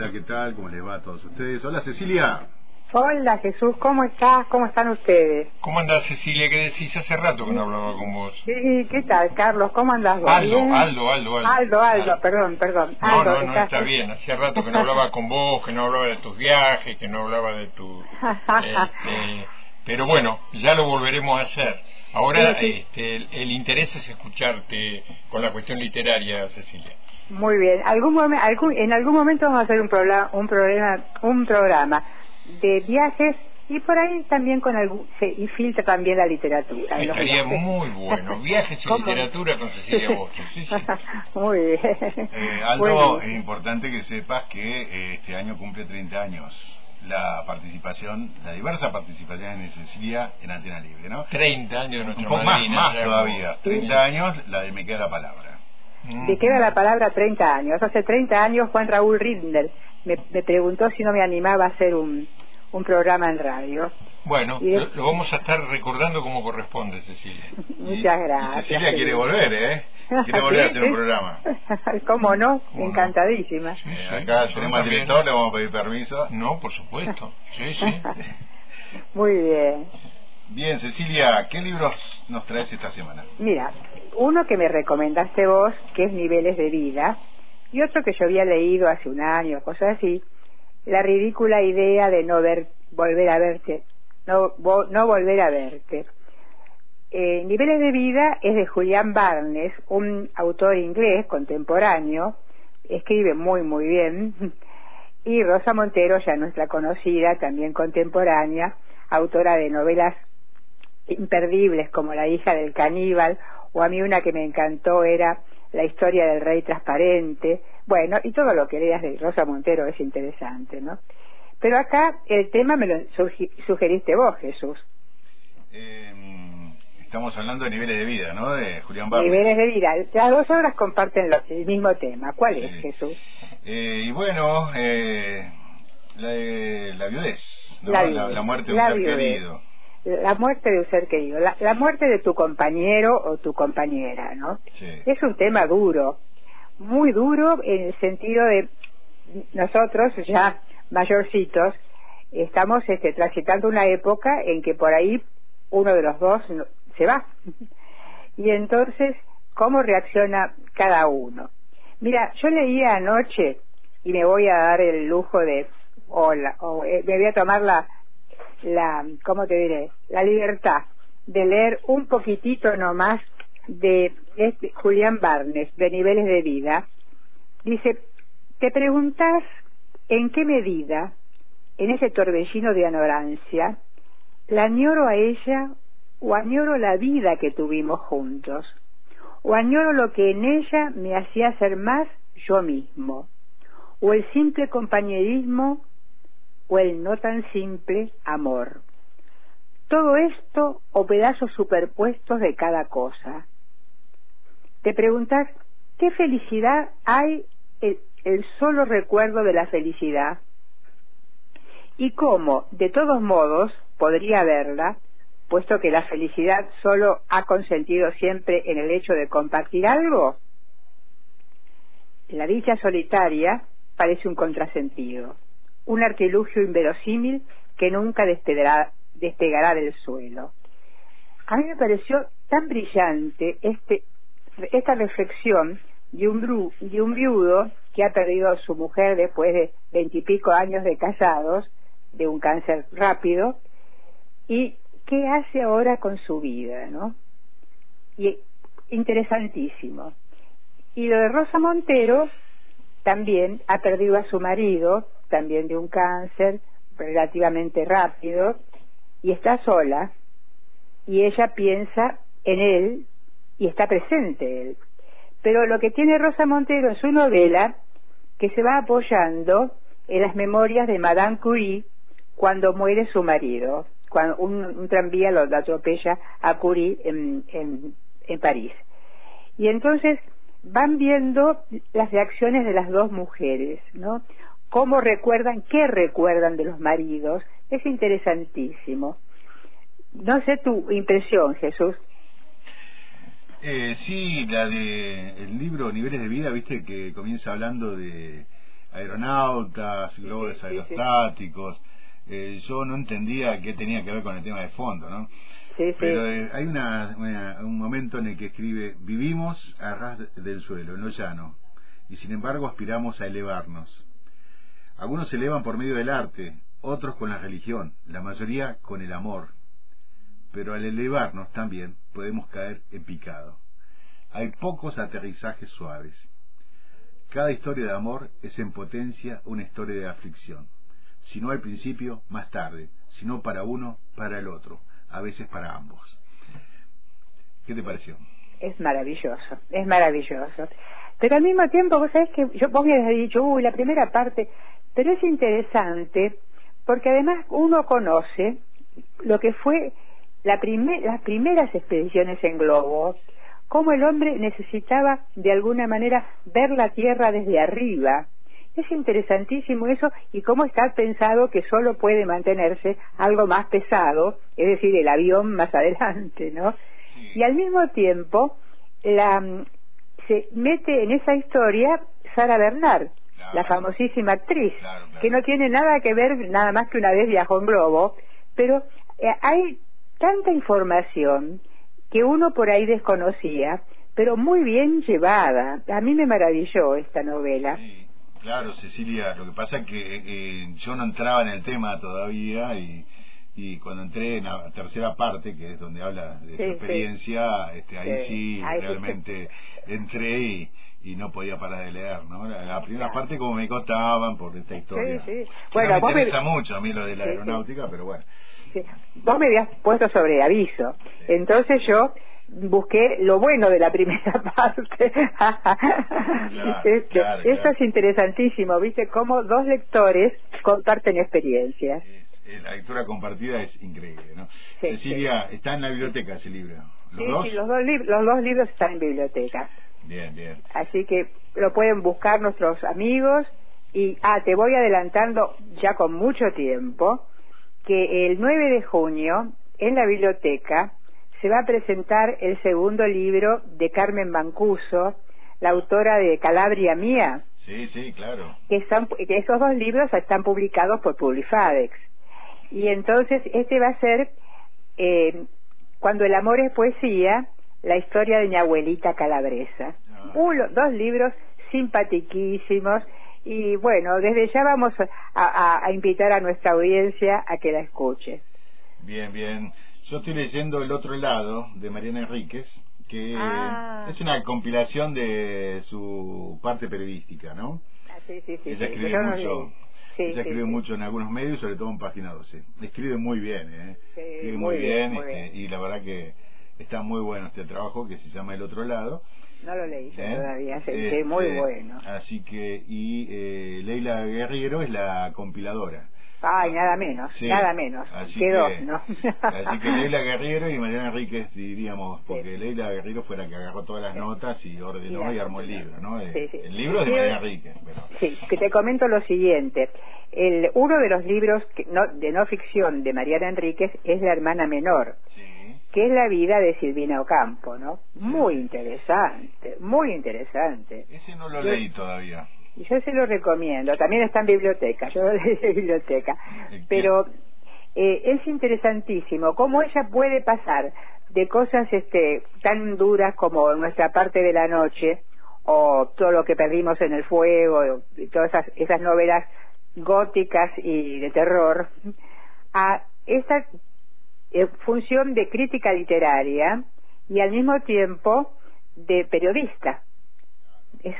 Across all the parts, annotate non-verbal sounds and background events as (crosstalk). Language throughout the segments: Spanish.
Hola, ¿qué tal? ¿Cómo les va a todos ustedes? Hola, Cecilia. Hola Jesús, ¿cómo estás? ¿Cómo están ustedes? ¿Cómo andás, Cecilia? ¿Qué decís? Hace rato que no hablaba con vos. Sí, ¿qué tal, Carlos? ¿Cómo andás vos? Aldo. Aldo, Aldo, Aldo. Aldo, Aldo, perdón, perdón. No, Aldo, no, no, ¿estás- está bien. Hacía rato que no hablaba con vos, que no hablaba de tus viajes, que no hablaba de tu... este, (laughs) pero bueno, ya lo volveremos a hacer. Ahora Sí, sí. Este, el, el interés es escucharte con la cuestión literaria, Cecilia. Muy bien. Algún momen- algún- en algún momento vamos a hacer un, programa, un, programa, un programa de viajes y por ahí también con algún... se- y filtra también la literatura. Estaría muy bueno. Viajes y literatura con Cecilia Boche. Sí, sí. (laughs) Muy bien. Eh, (laughs) Aldo, Bueno. es importante que sepas que eh, este año cumple 30 años la participación, la diversa participación de Cecilia en Antena Libre, ¿no? 30 años de Un nuestra poco más, madrina, más ya todavía. como- 30 años, la de Me queda la palabra. Mm. Me queda la palabra 30 años. Hace 30 años Juan Raúl Rindel me, me preguntó si no me animaba a hacer un, un programa en radio. Bueno, Y de- lo, lo vamos a estar recordando como corresponde, Cecilia. (laughs) Muchas Y gracias. Cecilia quiere volver, ¿eh? Quiere volver a (laughs) hacer un programa. (laughs) ¿Cómo no? ¿Cómo? Encantadísima. Sí, Eh, sí, acá tenemos al director, le vamos a pedir permiso. No, por supuesto. Sí, sí. Muy bien. Bien, Cecilia, ¿qué libros nos traes esta semana? Mira, uno que me recomendaste vos, que es Niveles de Vida, y otro que yo había leído hace un año, cosas así, La ridícula idea de no ver, volver a verte, no, no volver a verte. Eh, Niveles de Vida es de Julián Barnes, un autor inglés contemporáneo, escribe muy, muy bien, (laughs) y Rosa Montero, ya nuestra conocida, también contemporánea, autora de novelas imperdibles como La hija del caníbal, o a mí una que me encantó era La historia del rey transparente, bueno, y todo lo que leas de Rosa Montero es interesante, ¿no? Pero acá el tema me lo sugeriste vos, Jesús. Eh, estamos hablando de niveles de vida, ¿no? De Julián Barros. Niveles de vida. Las dos obras comparten el mismo tema. ¿Cuál Sí. es, Jesús? Eh, y bueno, eh, la, la viudez, ¿no? La la, viudez, la muerte de un ser querido. La muerte de un ser querido, la, la muerte de tu compañero o tu compañera, ¿no? Sí. Es un tema duro, muy duro en el sentido de nosotros ya mayorcitos estamos este, transitando una época en que por ahí uno de los dos se va. (laughs) Y entonces, ¿cómo reacciona cada uno? Mira, yo leía anoche y me voy a dar el lujo de, o, la- o, eh, me voy a tomar la, la, ¿cómo te diré? La libertad de leer un poquitito nomás de este Julián Barnes, de Niveles de Vida. Dice, te preguntas en qué medida, en ese torbellino de ignorancia, la añoro a ella o añoro la vida que tuvimos juntos, o añoro lo que en ella me hacía ser más yo mismo, o el simple compañerismo o el no tan simple amor. Todo esto o pedazos superpuestos de cada cosa. Te preguntas, ¿qué felicidad hay el, el solo recuerdo de la felicidad? Y cómo, de todos modos, podría haberla, puesto que la felicidad solo ha consentido siempre en el hecho de compartir algo? La dicha solitaria parece un contrasentido, un artilugio inverosímil que nunca despegará, despegará del suelo. A mí me pareció tan brillante este, esta reflexión de un, bru- de un viudo que ha perdido a su mujer después de veintipico años de casados, de un cáncer rápido, y qué hace ahora con su vida, ¿no? Y interesantísimo. Y lo de Rosa Montero también ha perdido a su marido, también de un cáncer relativamente rápido, y está sola, y ella piensa en él y está presente él. Pero lo que tiene Rosa Montero en su novela, que se va apoyando en las memorias de Madame Curie cuando muere su marido, cuando un, tranvía lo, lo atropella a Curie en, en, en París. Y entonces van viendo las reacciones de las dos mujeres, ¿no? Cómo recuerdan, qué recuerdan de los maridos, es interesantísimo. No sé tu impresión, Jesús. Eh, sí, la de el libro Niveles de Vida, viste que comienza hablando de aeronautas, globos aerostáticos. Eh, yo no entendía qué tenía que ver con el tema de fondo, ¿no? Pero eh, hay una, un momento en el que escribe, vivimos a ras del suelo, en lo llano, y sin embargo aspiramos a elevarnos. Algunos se elevan por medio del arte, otros con la religión, la mayoría con el amor. Pero al elevarnos también podemos caer en picado. Hay pocos aterrizajes suaves. Cada historia de amor es en potencia una historia de aflicción. Si no al principio, más tarde. Si no para uno, para el otro. A veces para ambos. ¿Qué te pareció? Es maravilloso, es maravilloso. Pero al mismo tiempo, vos sabés que yo, vos me habías dicho, uy, la primera parte, pero es interesante porque además uno conoce lo que fue la las primeras expediciones en globo, cómo el hombre necesitaba de alguna manera ver la Tierra desde arriba. Es interesantísimo eso y cómo está pensado que solo puede mantenerse algo más pesado, es decir, el avión más adelante, ¿no? Y al mismo tiempo la, se mete en esa historia Sara Bernard, la famosísima actriz, que no tiene nada que ver nada más que una vez viajó en globo, pero eh, hay tanta información que uno por ahí desconocía, pero muy bien llevada. A mí me maravilló esta novela. Sí, claro, Cecilia, lo que pasa es que eh, yo no entraba en el tema todavía y, y cuando entré en la tercera parte, que es donde habla de su experiencia, Este, ahí sí, realmente entré y, y no podía parar de leer, ¿no? La, primera parte como me contaban por esta historia. Sí, sí. Bueno, me interesa mucho a mí lo de la aeronáutica, pero bueno. Vos me habías puesto sobre aviso. Entonces yo busqué lo bueno de la primera (laughs) parte. Este, eso es interesantísimo, ¿viste? Cómo dos lectores comparten experiencias. la lectura compartida es increíble, ¿no? Cecilia, está en la biblioteca ese libro. ¿Los dos? Sí, los dos, los dos libros están en biblioteca. Bien, bien. Así que lo pueden buscar nuestros amigos. Y, ah, te voy adelantando ya con mucho tiempo que el 9 de junio en la biblioteca se va a presentar el segundo libro de Carmen Bancuso, la autora de Calabria Mía. Sí, sí, claro. Que, están, que esos dos libros están publicados por Publifadex. Y entonces este va a ser, eh, Cuando el amor es poesía, la historia de mi abuelita calabresa. Ah. dos libros simpatiquísimos y bueno, desde ya vamos a, invitar a nuestra audiencia a que la escuche. Bien, bien. Yo estoy leyendo El otro lado de Mariana Enríquez, que ah. es una compilación de su parte periodística, ¿no? Ah, sí, sí, sí. Ella escribe mucho. ella escribe mucho en algunos medios, sobre todo en Página 12. Escribe muy bien, ¿eh? escribe muy, bien, este, y la verdad que está muy bueno este trabajo que se llama El otro lado no lo leí ¿Eh? todavía, este, muy bueno. Así que, y eh, Leila Guerrero es la compiladora. Ay, nada menos, nada menos. Así que, ¿no? así que Leila Guerrero y Mariana Enríquez diríamos, porque Leila Guerrero fue la que agarró todas las notas y ordenó y armó el libro, ¿no? El libro de Mariana Enríquez. Sí, que te comento lo siguiente. El, uno de los libros que, no, de no ficción de Mariana Enríquez es La hermana menor. Sí que es la vida de Silvina Ocampo, ¿no? Muy interesante, muy interesante. Ese no lo leí todavía. Y yo se lo recomiendo, también está en biblioteca, yo (laughs) lo leí en biblioteca, pero eh, es interesantísimo cómo ella puede pasar de cosas este, tan duras como nuestra parte de la noche, o todo lo que perdimos en el fuego, y todas esas, esas novelas góticas y de terror, a esta eh, función de crítica literaria y al mismo tiempo de periodista. Es,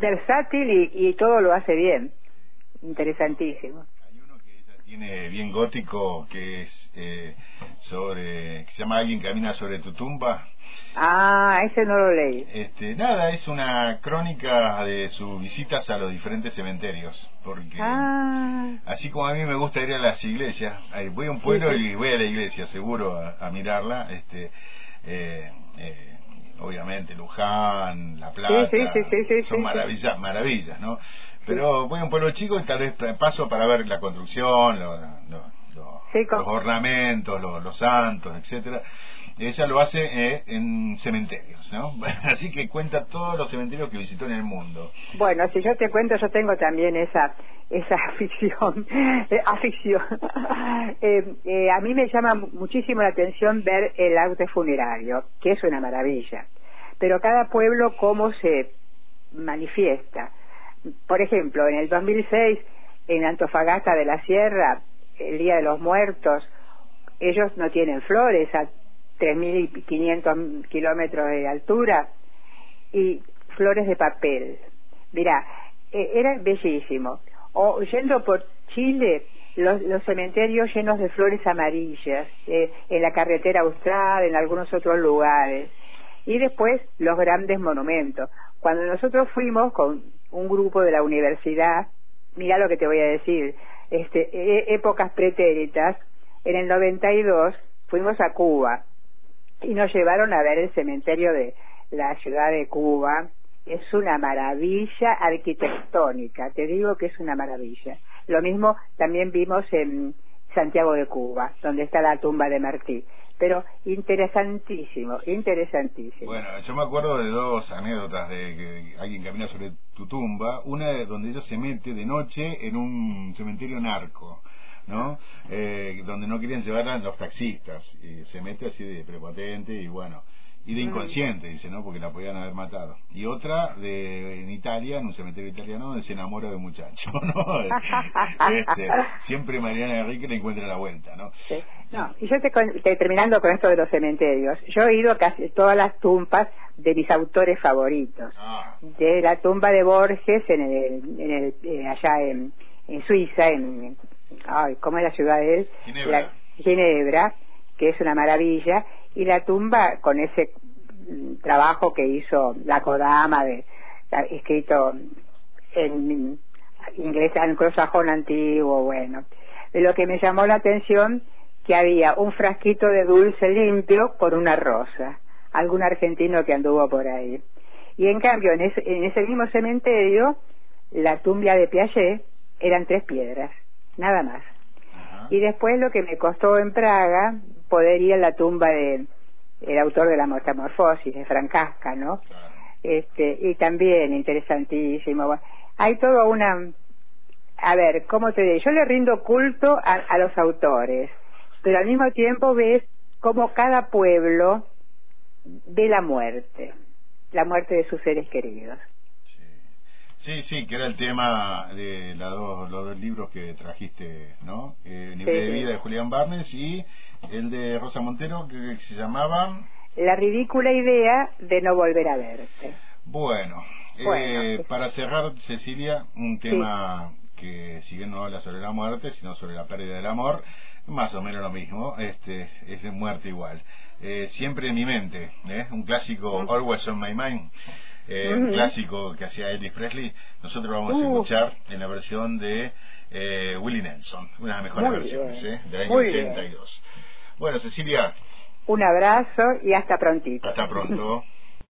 versátil y, todo lo hace bien. Interesantísimo. Hay uno que ella tiene bien gótico que es eh, sobre, que se llama Alguien camina sobre tu tumba Ah, ese no lo leí. Este, nada, es una crónica de sus visitas a los diferentes cementerios, porque ah. así como a mí me gusta ir a las iglesias, voy a un pueblo y voy a la iglesia, seguro, a, mirarla, este, eh, eh, obviamente Luján, La Plata, son maravillas, maravillas, ¿no? Pero voy a un pueblo chico y tal vez paso para ver la construcción, los, ornamentos, los, santos, etcétera. Ella lo hace eh, en cementerios, ¿no? (laughs) Así que cuenta todos los cementerios que visitó en el mundo. Bueno, si yo te cuento, yo tengo también esa esa (laughs) afición, eh, afición. (laughs) Eh, a mí me llama muchísimo la atención ver el arte funerario, que es una maravilla. Pero cada pueblo cómo se manifiesta. Por ejemplo, en el 2006, en Antofagasta de la Sierra, el Día de los Muertos, ellos no tienen flores 3.500 kilómetros de altura y flores de papel. Mira, e, era bellísimo. O yendo por Chile, los, cementerios llenos de flores amarillas, eh, en la carretera austral, en algunos otros lugares. Y después los grandes monumentos. Cuando nosotros fuimos con un grupo de la universidad, mira lo que te voy a decir, este, e, épocas pretéritas, en el 92 fuimos a Cuba y nos llevaron a ver el cementerio de la ciudad de Cuba. Es una maravilla arquitectónica, te digo que es una maravilla. Lo mismo también vimos en Santiago de Cuba, donde está la tumba de Martí. Pero interesantísimo, interesantísimo. Bueno, yo me acuerdo de dos anécdotas de que alguien camina sobre tu tumba. Una donde ella se mete de noche en un cementerio narco. ¿No? Eh, donde no querían llevar a los taxistas. Y se mete así de prepotente y bueno, y de inconsciente, dice, ¿no? Porque la podían haber matado. Y otra de en Italia, en un cementerio italiano, donde se enamora de un muchacho, (laughs) ¿no? (laughs) este, siempre Mariana Enrique le encuentra la vuelta, ¿no? No, y yo te, terminando con esto de los cementerios, yo he ido a casi todas las tumbas de mis autores favoritos. Ah. De la tumba de Borges en el, en el eh, allá en, en Suiza, en, ay, ¿cómo es la ciudad de él? Ginebra. Ginebra, que es una maravilla, y la tumba con ese trabajo que hizo la Kodama, de, escrito en inglés anglosajón antiguo, bueno. De lo que me llamó la atención que había un frasquito de dulce limpio con una rosa, algún argentino que anduvo por ahí. Y en cambio, en ese, en ese mismo cementerio, la tumba de Piaget eran tres piedras, nada más. Y después lo que me costó en Praga, poder ir a la tumba de el autor de la metamorfosis de Francasca, ¿no? Este, y también interesantísimo. Hay toda una a ver, ¿cómo te digo? Yo le rindo culto a, los autores, pero al mismo tiempo ves cómo cada pueblo ve la muerte, la muerte de sus seres queridos. Sí, sí, que era el tema de los dos libros que trajiste, ¿no? Eh, Nivel de vida de Julián Barnes y el de Rosa Montero que se llamaba... La ridícula idea de no volver a verte. Bueno, eh, para cerrar, Cecilia, un tema que si bien no habla sobre la muerte, sino sobre la pérdida del amor, más o menos lo mismo, este es de muerte igual. Eh, siempre en mi mente, ¿eh? un clásico Always on My Mind eh, clásico que hacía Elvis Presley, nosotros vamos a uh. escuchar en la versión de eh, Willie Nelson, una de las mejores versiones, ¿eh? del año 82. Bueno, Cecilia. Un abrazo y hasta prontito. Hasta pronto. (laughs)